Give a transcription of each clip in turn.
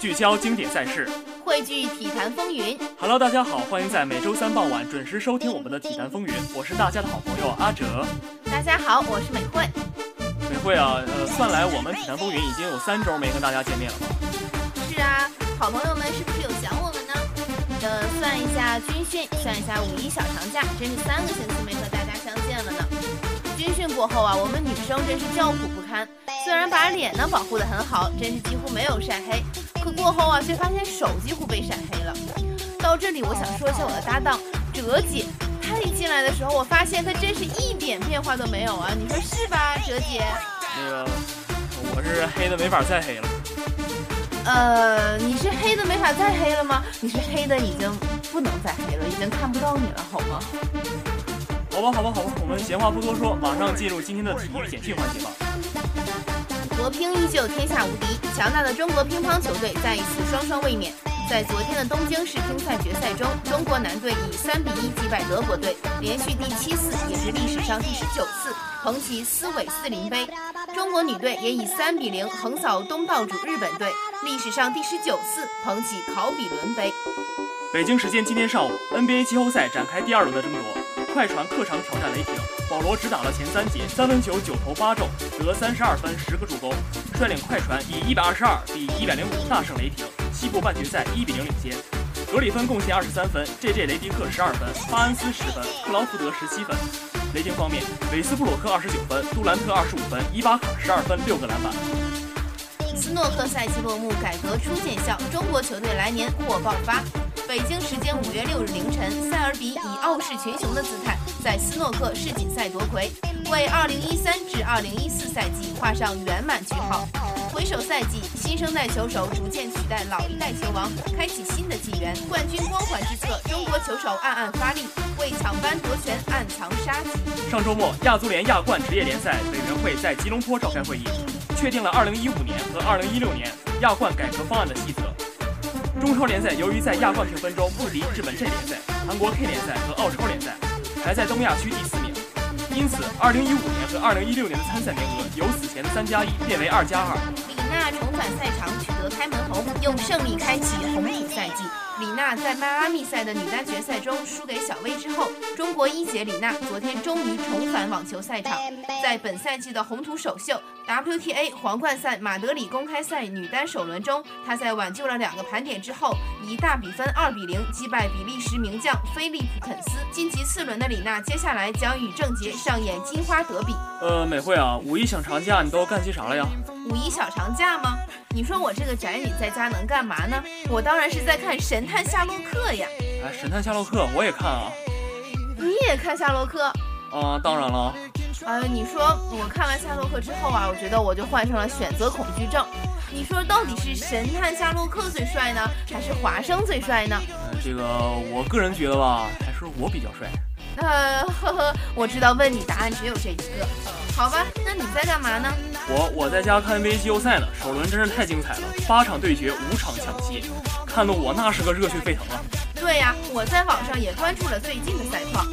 聚焦经典赛事，汇聚体坛风云。Hello，大家好，欢迎在每周三傍晚准时收听我们的体坛风云。我是大家的好朋友阿哲。大家好，我是美惠。美惠啊，呃，算来我们体坛风云已经有三周没跟大家见面了吧？是啊，好朋友们是不是有想我们呢？呃，算一下军训，算一下五一小长假，真是三个星期没和大家相见了呢。军训过后啊，我们女生真是叫苦不堪。虽然把脸呢保护得很好，真是几乎没有晒黑，可过后啊，却发现手几乎被晒黑了。到这里，我想说一下我的搭档哲姐，她一进来的时候，我发现她真是一点变化都没有啊，你说是吧，哲姐？那个，我是黑的没法再黑了。呃，你是黑的没法再黑了吗？你是黑的已经不能再黑了，已经看不到你了，好吗？好吧，好吧，好吧，我们闲话不多说，马上进入今天的体育简讯环节吧。国乒依旧天下无敌，强大的中国乒乓球队再一次双双卫冕。在昨天的东京世乒赛决赛中，中国男队以三比一击败德国队，连续第七次，也是历史上第十九次捧起斯韦斯林杯。中国女队也以三比零横扫东道主日本队，历史上第十九次捧起考比伦杯。北京时间今天上午，NBA 季后赛展开第二轮的争夺，快船客场挑战雷霆。保罗只打了前三节，三分球九投八中，得三十二分，十个助攻，率领快船以一百二十二比一百零五大胜雷霆，西部半决赛一比零领先。格里芬贡献二十三分，J.J. 雷迪克十二分，巴恩斯十分，克劳福德十七分。雷霆方面，韦斯布鲁克二十九分，杜兰特二十五分，伊巴卡十二分，六个篮板。斯诺克赛季落幕，改革初见效，中国球队来年或爆发。北京时间五月六日凌晨，塞尔比以傲视群雄的姿态。在斯诺克世锦赛夺魁，为2013至2014赛季画上圆满句号。回首赛季，新生代球手逐渐取代老一代球王，开启新的纪元。冠军光环之侧，中国球手暗暗发力，为抢班夺权暗藏杀机。上周末，亚足联亚冠职业联赛委员会在吉隆坡召开会议，确定了2015年和2016年亚冠改革方案的细则。中超联赛由于在亚冠评分中不敌日本 J 联赛、韩国 K 联赛和澳超联赛。排在东亚区第四名，因此2015年和2016年的参赛名额由此前的三加一变为二加二。李娜重返赛场取得开门红，用胜利开启红土赛季。李娜在迈阿密赛的女单决赛中输给小威之后，中国一姐李娜昨天终于重返网球赛场。在本赛季的红土首秀 WTA 皇冠赛马德里公开赛女单首轮中，她在挽救了两个盘点之后，以大比分二比零击败比利时名将菲利普肯斯。晋级次轮的李娜接下来将与郑洁上演金花德比。呃，美惠啊，五一小长假你都干些啥了呀？五一小长假吗？你说我这个宅女在家能干嘛呢？我当然是在看《神探夏洛克》呀！哎，《神探夏洛克》我也看啊。你也看夏洛克？啊，当然了。呃，你说我看完夏洛克之后啊，我觉得我就患上了选择恐惧症。你说到底是神探夏洛克最帅呢，还是华生最帅呢？这个我个人觉得吧，还是我比较帅。呃，呵呵，我知道问你答案只有这一个。好吧，那你在干嘛呢？我我在家看 NBA 季后赛呢，首轮真是太精彩了，八场对决，五场抢七，看得我那是个热血沸腾啊！对呀，我在网上也关注了最近的赛况。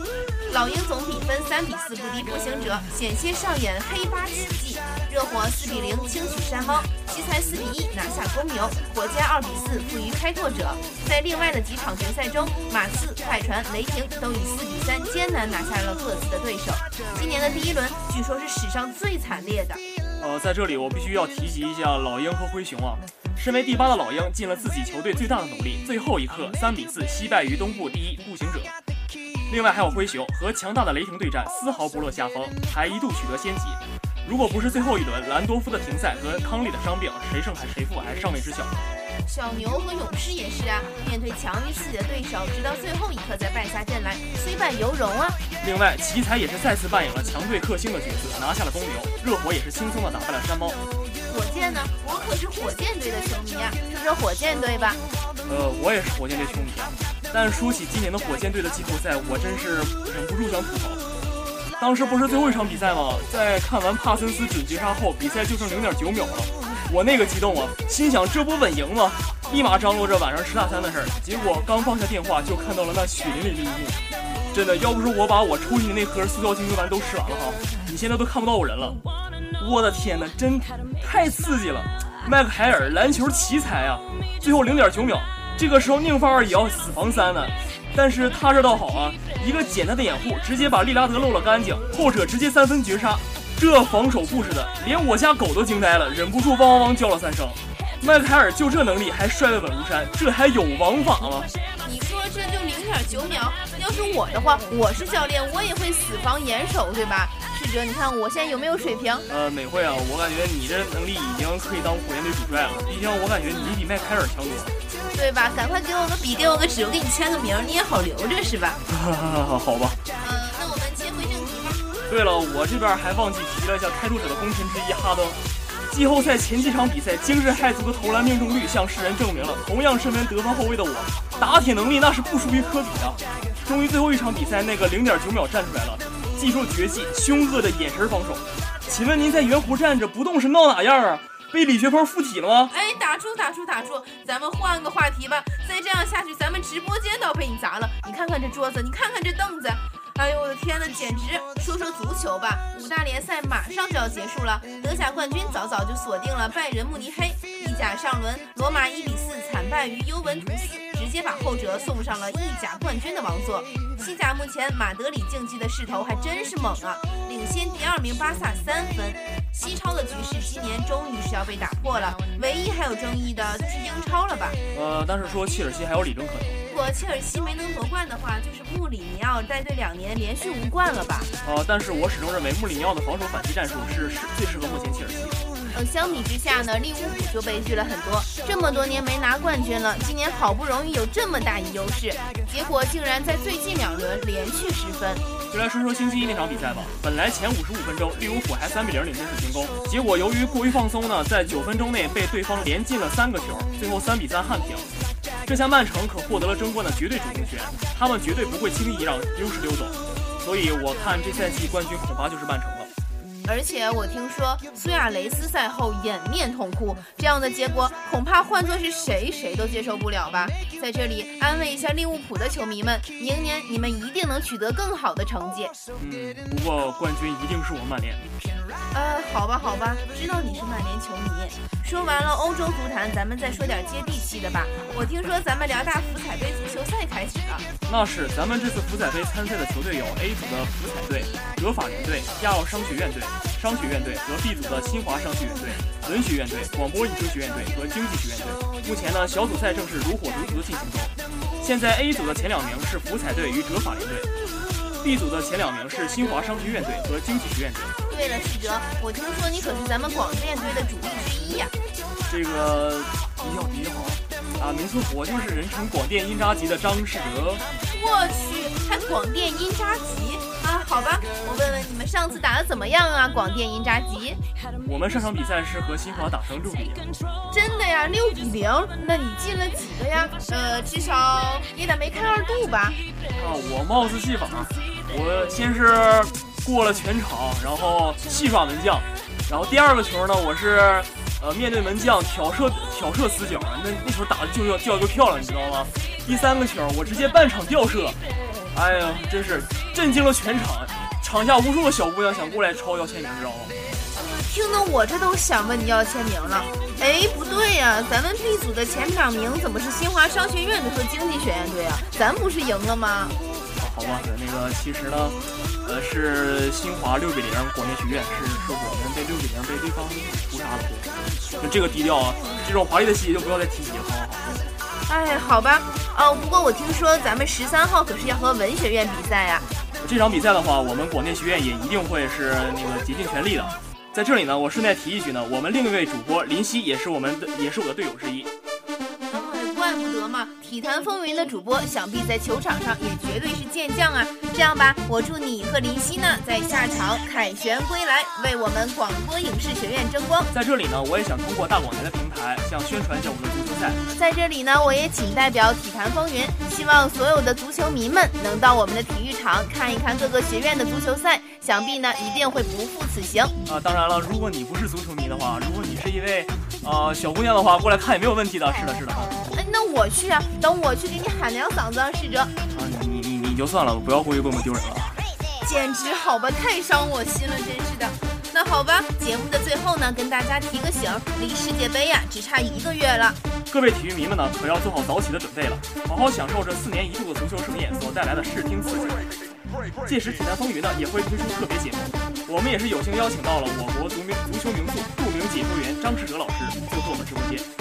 老鹰总比分三比四不敌步行者，险些上演黑八奇迹。热火四比零轻取山猫，奇才四比一拿下公牛，火箭二比四负于开拓者。在另外的几场决赛中，马刺、快船、雷霆都以四比三艰难拿下了各自的对手。今年的第一轮据说是史上最惨烈的。呃，在这里我必须要提及一下老鹰和灰熊啊。身为第八的老鹰尽了自己球队最大的努力，最后一刻三比四惜败于东部第一步行者。另外还有灰熊和强大的雷霆对战，丝毫不落下风，还一度取得先机。如果不是最后一轮兰多夫的停赛和康利的伤病，谁胜还谁负还尚未知晓。小牛和勇士也是啊，面对强于自己的对手，直到最后一刻才败下阵来，虽败犹荣啊。另外，奇才也是再次扮演了强队克星的角色，拿下了公牛。热火也是轻松的打败了山猫。火箭呢？我可是火箭队的球迷啊，说说火箭队吧。呃，我也是火箭队球迷啊。但说起今年的火箭队的季后赛，我真是忍不住想吐槽。当时不是最后一场比赛吗？在看完帕森斯准绝杀后，比赛就剩零点九秒了，我那个激动啊，心想这不稳赢吗？立马张罗着晚上吃大餐的事儿。结果刚放下电话，就看到了那血淋淋的一幕。真的，要不是我把我抽屉里那盒塑料晶晶丸都吃完了哈，你现在都看不到我人了。我的天哪，真太刺激了！迈克海尔篮球奇才啊！最后零点九秒，这个时候宁范儿也要死防三呢。但是他这倒好啊，一个简单的掩护，直接把利拉德漏了干净，后者直接三分绝杀。这防守布置的，连我家狗都惊呆了，忍不住汪汪汪叫了三声。迈克海尔就这能力还帅得稳如山，这还有王法吗？你说这就零点九秒，要是我的话，我是教练，我也会死防严守，对吧？智哲，你看我现在有没有水平？呃，美惠啊，我感觉你这能力已经可以当火箭队主帅了，毕竟我感觉你比迈凯尔强多了，对吧？赶快给我个笔，给我个纸，我给你签个名，你也好留着，是吧？好吧。呃，那我们切回正题吧。对了，我这边还忘记提了一下开拓者的功臣之一哈登。季后赛前几场比赛惊世骇俗的投篮命中率，向世人证明了同样身为得分后卫的我，打铁能力那是不输于科比的。终于最后一场比赛，那个零点九秒站出来了，技术绝技，凶恶的眼神防守。请问您在圆弧站着不动是闹哪样啊？被李学鹏附体了吗？哎，打住打住打住，咱们换个话题吧。再这样下去，咱们直播间都要被你砸了。你看看这桌子，你看看这凳子。哎呦我的天呐，简直！说说足球吧，五大联赛马上就要结束了，德甲冠军早早就锁定了拜仁慕尼黑。意甲上轮，罗马一比四惨败于尤文图斯，直接把后者送上了意甲冠军的王座。西甲目前马德里竞技的势头还真是猛啊，领先第二名巴萨三分。西要被打破了，唯一还有争议的就是英超了吧？呃，但是说切尔西还有理论可能。如果切尔西没能夺冠的话，就是穆里尼奥带队两年连续无冠了吧？呃，但是我始终认为穆里尼奥的防守反击战术是是最适合目前切尔西。相比之下呢，利物浦就悲剧了很多。这么多年没拿冠军了，今年好不容易有这么大一优势，结果竟然在最近两轮连续失分。就来说说星期一那场比赛吧。本来前五十五分钟，利物浦还三比零领先主进攻，结果由于过于放松呢，在九分钟内被对方连进了三个球，最后三比三悍平。这下曼城可获得了争冠的绝对主动权，他们绝对不会轻易让优势溜走，所以我看这赛季冠军恐怕就是曼城。而且我听说苏亚雷斯赛后掩面痛哭，这样的结果恐怕换作是谁谁都接受不了吧。在这里安慰一下利物浦的球迷们，明年你们一定能取得更好的成绩。嗯，不过冠军一定是我曼联。呃，好吧，好吧，知道你是曼联球迷。说完了欧洲足坛，咱们再说点接地气的吧。我听说咱们辽大福彩杯足球赛开始了。那是，咱们这次福彩杯参赛的球队有 A 组的福彩队、德法联队、亚奥商学院队、商学院队和 B 组的新华商学院队、文学院队、广播影视学院队和经济学院队。目前呢，小组赛正是如火如荼的进行中。现在 A 组的前两名是福彩队与德法联队，B 组的前两名是新华商学院队和经济学院队。对了，世哲，我听说你可是咱们广电队的主力之一呀。这个低调低调啊，没错，我就是人称广电音扎级的张世哲。我去，还广电音扎级啊？好吧，我问问你们上次打的怎么样啊？广电音扎级。我们上场比赛是和新华打成六比零。真的呀，六比零？那你进了几个呀？呃，至少也得没开二度吧？啊，我貌似戏法，我先是。过了全场，然后戏耍门将，然后第二个球呢，我是呃面对门将挑射挑射死角，那那球打的就要就要够漂亮，你知道吗？第三个球我直接半场吊射，哎呀，真是震惊了全场，场下无数个小姑娘想过来抄要签名，知道吗？听得我这都想问你要签名了。哎，不对呀，咱们 B 组的前两名怎么是新华商学院队和经济学院队啊？咱不是赢了吗？好吧，那个其实呢，呃，是新华六比零广电学院，是是我们被六比零被对方屠杀了。就这个低调啊，这种华丽的细节就不要再提及了，好不好？哎，好吧。哦，不过我听说咱们十三号可是要和文学院比赛呀。这场比赛的话，我们广电学院也一定会是那个竭尽全力的。在这里呢，我顺带提一句呢，我们另一位主播林夕也是我们的，也是我的队友之一。怪不得嘛！体坛风云的主播，想必在球场上也绝对是健将啊！这样吧，我祝你和林夕呢，在下场凯旋归来，为我们广播影视学院争光。在这里呢，我也想通过大广台的平台，向宣传一下我们的足球赛。在这里呢，我也仅代表体坛风云，希望所有的足球迷们能到我们的体育场看一看各个学院的足球赛，想必呢，一定会不负此行。啊，当然了，如果你不是足球迷的话，如果你是一位啊小姑娘的话，过来看也没有问题的。是的，是的。那我去啊，等我去给你喊两嗓子，试着。啊，你你你你就算了，不要故意给我们丢人了。简直好吧，太伤我心了，真是的。那好吧，节目的最后呢，跟大家提个醒，离世界杯呀只差一个月了。各位体育迷们呢，可要做好早起的准备了，好好享受这四年一度的足球盛宴所带来的视听刺激。届时，体坛风云呢也会推出特别节目，我们也是有幸邀请到了我国足名足球名宿、著名解说员张世哲老师做客我们直播间。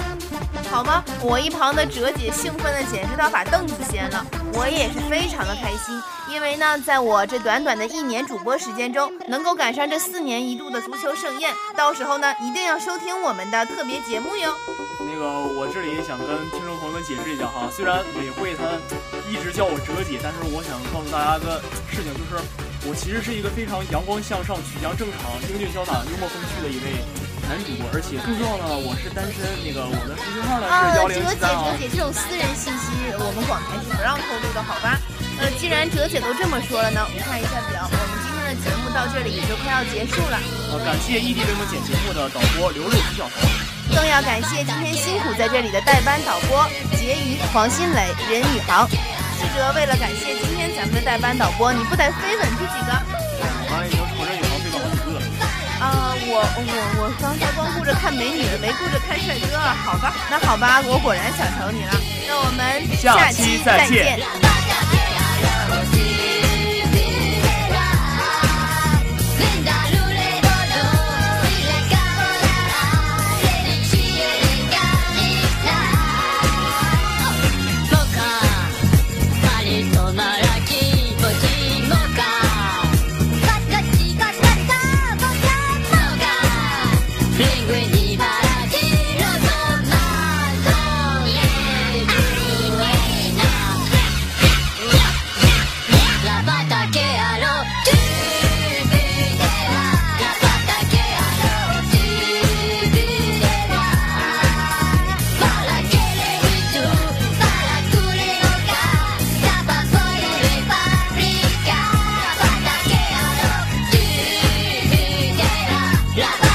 好吗？我一旁的哲姐兴奋的简直到把凳子掀了，我也是非常的开心，因为呢，在我这短短的一年主播时间中，能够赶上这四年一度的足球盛宴，到时候呢，一定要收听我们的特别节目哟。那个，我这里想跟听众朋友们解释一下哈，虽然美惠她一直叫我哲姐，但是我想告诉大家个事情，就是我其实是一个非常阳光向上、曲江正常、英俊潇洒、幽默风趣的一位。男主播，而且更重要的，我是单身。那个我的手机号呢是幺零三啊哲姐，哲姐，这种私人信息我们广台是不让透露的，好吧？呃，既然哲姐都这么说了呢，我们看一下表，我们今天的节目到这里也就快要结束了。呃，感谢异地为我们剪节目的导播刘露、徐小彤，更要感谢今天辛苦在这里的代班导播婕妤、黄新磊、任宇航。志哲为了感谢今天咱们的代班导播，你不得飞吻这几个？哎，已经从任宇航飞到好几个了。啊，我我我刚才光顾着看美女了，没顾着看帅哥，好吧，那好吧，我果然想成你了，那我们下期再见。Yeah.